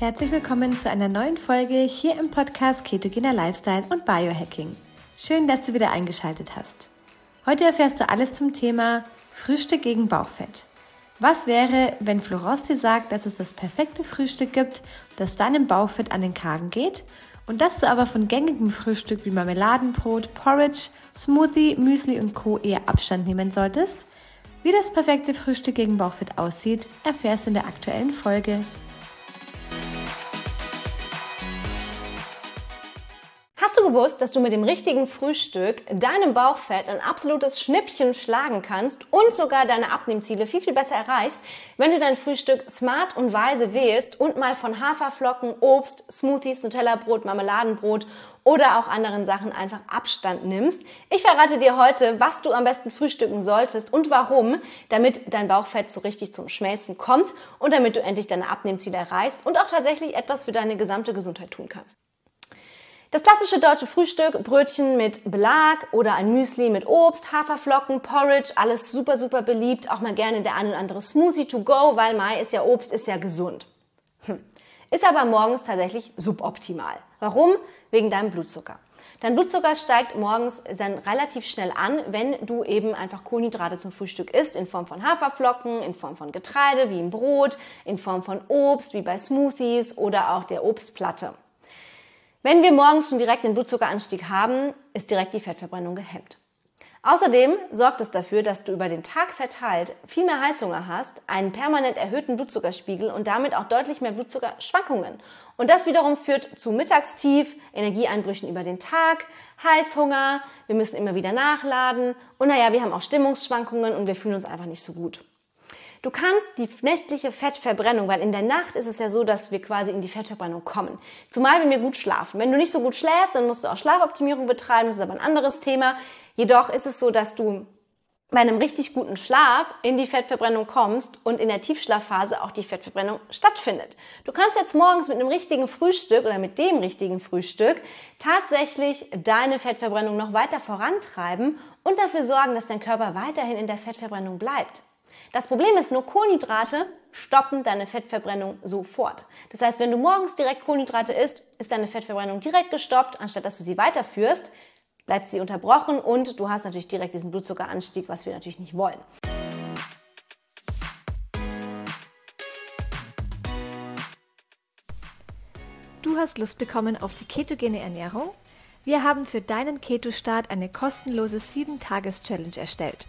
Herzlich willkommen zu einer neuen Folge hier im Podcast Ketogener Lifestyle und Biohacking. Schön, dass du wieder eingeschaltet hast. Heute erfährst du alles zum Thema Frühstück gegen Bauchfett. Was wäre, wenn Florence dir sagt, dass es das perfekte Frühstück gibt, das deinem Bauchfett an den Kragen geht und dass du aber von gängigem Frühstück wie Marmeladenbrot, Porridge, Smoothie, Müsli und Co. eher Abstand nehmen solltest? Wie das perfekte Frühstück gegen Bauchfett aussieht, erfährst du in der aktuellen Folge gewusst, dass du mit dem richtigen Frühstück deinem Bauchfett ein absolutes Schnippchen schlagen kannst und sogar deine Abnehmziele viel, viel besser erreichst, wenn du dein Frühstück smart und weise wählst und mal von Haferflocken, Obst, Smoothies, Nutella-Brot, Marmeladenbrot oder auch anderen Sachen einfach Abstand nimmst. Ich verrate dir heute, was du am besten frühstücken solltest und warum, damit dein Bauchfett so richtig zum Schmelzen kommt und damit du endlich deine Abnehmziele erreichst und auch tatsächlich etwas für deine gesamte Gesundheit tun kannst. Das klassische deutsche Frühstück, Brötchen mit Belag oder ein Müsli mit Obst, Haferflocken, Porridge, alles super, super beliebt. Auch mal gerne der ein oder andere Smoothie to go, weil Mai ist ja Obst, ist ja gesund. Hm. Ist aber morgens tatsächlich suboptimal. Warum? Wegen deinem Blutzucker. Dein Blutzucker steigt morgens dann relativ schnell an, wenn du eben einfach Kohlenhydrate zum Frühstück isst, in Form von Haferflocken, in Form von Getreide, wie im Brot, in Form von Obst, wie bei Smoothies oder auch der Obstplatte. Wenn wir morgens schon direkt einen Blutzuckeranstieg haben, ist direkt die Fettverbrennung gehemmt. Außerdem sorgt es dafür, dass du über den Tag verteilt viel mehr Heißhunger hast, einen permanent erhöhten Blutzuckerspiegel und damit auch deutlich mehr Blutzuckerschwankungen. Und das wiederum führt zu Mittagstief, Energieeinbrüchen über den Tag, Heißhunger, wir müssen immer wieder nachladen und naja, wir haben auch Stimmungsschwankungen und wir fühlen uns einfach nicht so gut. Du kannst die nächtliche Fettverbrennung, weil in der Nacht ist es ja so, dass wir quasi in die Fettverbrennung kommen. Zumal wenn wir gut schlafen. Wenn du nicht so gut schläfst, dann musst du auch Schlafoptimierung betreiben. Das ist aber ein anderes Thema. Jedoch ist es so, dass du bei einem richtig guten Schlaf in die Fettverbrennung kommst und in der Tiefschlafphase auch die Fettverbrennung stattfindet. Du kannst jetzt morgens mit einem richtigen Frühstück oder mit dem richtigen Frühstück tatsächlich deine Fettverbrennung noch weiter vorantreiben und dafür sorgen, dass dein Körper weiterhin in der Fettverbrennung bleibt. Das Problem ist nur, Kohlenhydrate stoppen deine Fettverbrennung sofort. Das heißt, wenn du morgens direkt Kohlenhydrate isst, ist deine Fettverbrennung direkt gestoppt, anstatt dass du sie weiterführst, bleibt sie unterbrochen und du hast natürlich direkt diesen Blutzuckeranstieg, was wir natürlich nicht wollen. Du hast Lust bekommen auf die ketogene Ernährung? Wir haben für deinen Keto-Start eine kostenlose 7-Tages-Challenge erstellt.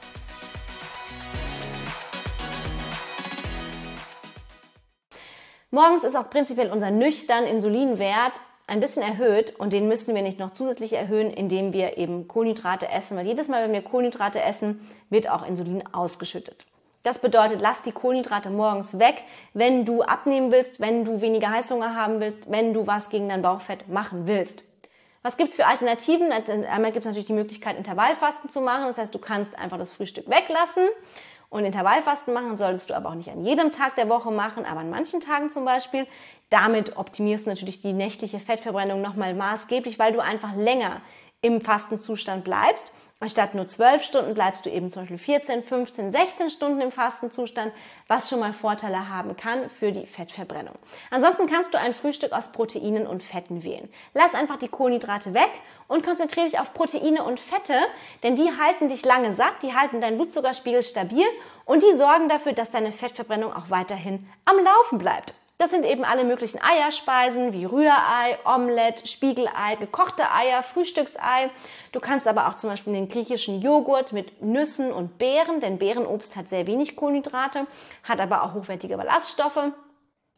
Morgens ist auch prinzipiell unser nüchtern Insulinwert ein bisschen erhöht und den müssen wir nicht noch zusätzlich erhöhen, indem wir eben Kohlenhydrate essen, weil jedes Mal, wenn wir Kohlenhydrate essen, wird auch Insulin ausgeschüttet. Das bedeutet, lass die Kohlenhydrate morgens weg, wenn du abnehmen willst, wenn du weniger Heißhunger haben willst, wenn du was gegen dein Bauchfett machen willst. Was gibt's für Alternativen? Einmal gibt es natürlich die Möglichkeit, Intervallfasten zu machen. Das heißt, du kannst einfach das Frühstück weglassen und Intervallfasten machen solltest du aber auch nicht an jedem Tag der Woche machen, aber an manchen Tagen zum Beispiel. Damit optimierst du natürlich die nächtliche Fettverbrennung nochmal maßgeblich, weil du einfach länger im Fastenzustand bleibst Anstatt nur 12 Stunden bleibst du eben zum Beispiel 14, 15, 16 Stunden im Fastenzustand, was schon mal Vorteile haben kann für die Fettverbrennung. Ansonsten kannst du ein Frühstück aus Proteinen und Fetten wählen. Lass einfach die Kohlenhydrate weg und konzentriere dich auf Proteine und Fette, denn die halten dich lange satt, die halten deinen Blutzuckerspiegel stabil und die sorgen dafür, dass deine Fettverbrennung auch weiterhin am Laufen bleibt. Das sind eben alle möglichen Eierspeisen wie Rührei, Omelette, Spiegelei, gekochte Eier, Frühstücksei. Du kannst aber auch zum Beispiel den griechischen Joghurt mit Nüssen und Beeren, denn Beerenobst hat sehr wenig Kohlenhydrate, hat aber auch hochwertige Ballaststoffe.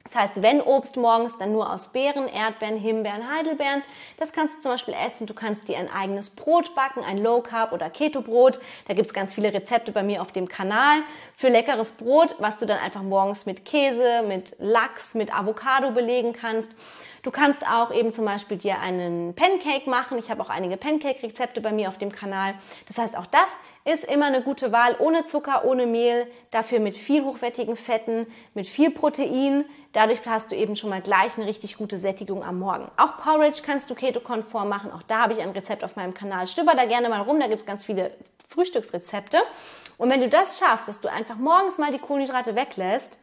Das heißt, wenn Obst morgens, dann nur aus Beeren, Erdbeeren, Himbeeren, Heidelbeeren. Das kannst du zum Beispiel essen. Du kannst dir ein eigenes Brot backen, ein Low Carb oder Keto Brot. Da gibt es ganz viele Rezepte bei mir auf dem Kanal für leckeres Brot, was du dann einfach morgens mit Käse, mit Lachs, mit Avocado belegen kannst. Du kannst auch eben zum Beispiel dir einen Pancake machen. Ich habe auch einige Pancake-Rezepte bei mir auf dem Kanal. Das heißt, auch das ist immer eine gute Wahl, ohne Zucker, ohne Mehl, dafür mit viel hochwertigen Fetten, mit viel Protein. Dadurch hast du eben schon mal gleich eine richtig gute Sättigung am Morgen. Auch Porridge kannst du keto-konform machen. Auch da habe ich ein Rezept auf meinem Kanal. Stöber da gerne mal rum, da gibt es ganz viele Frühstücksrezepte. Und wenn du das schaffst, dass du einfach morgens mal die Kohlenhydrate weglässt,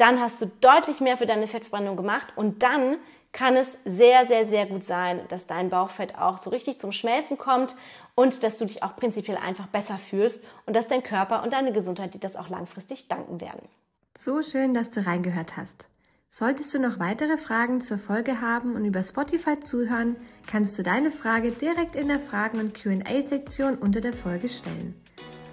dann hast du deutlich mehr für deine Fettverbrennung gemacht und dann kann es sehr, sehr, sehr gut sein, dass dein Bauchfett auch so richtig zum Schmelzen kommt und dass du dich auch prinzipiell einfach besser fühlst und dass dein Körper und deine Gesundheit dir das auch langfristig danken werden. So schön, dass du reingehört hast. Solltest du noch weitere Fragen zur Folge haben und über Spotify zuhören, kannst du deine Frage direkt in der Fragen- und QA-Sektion unter der Folge stellen.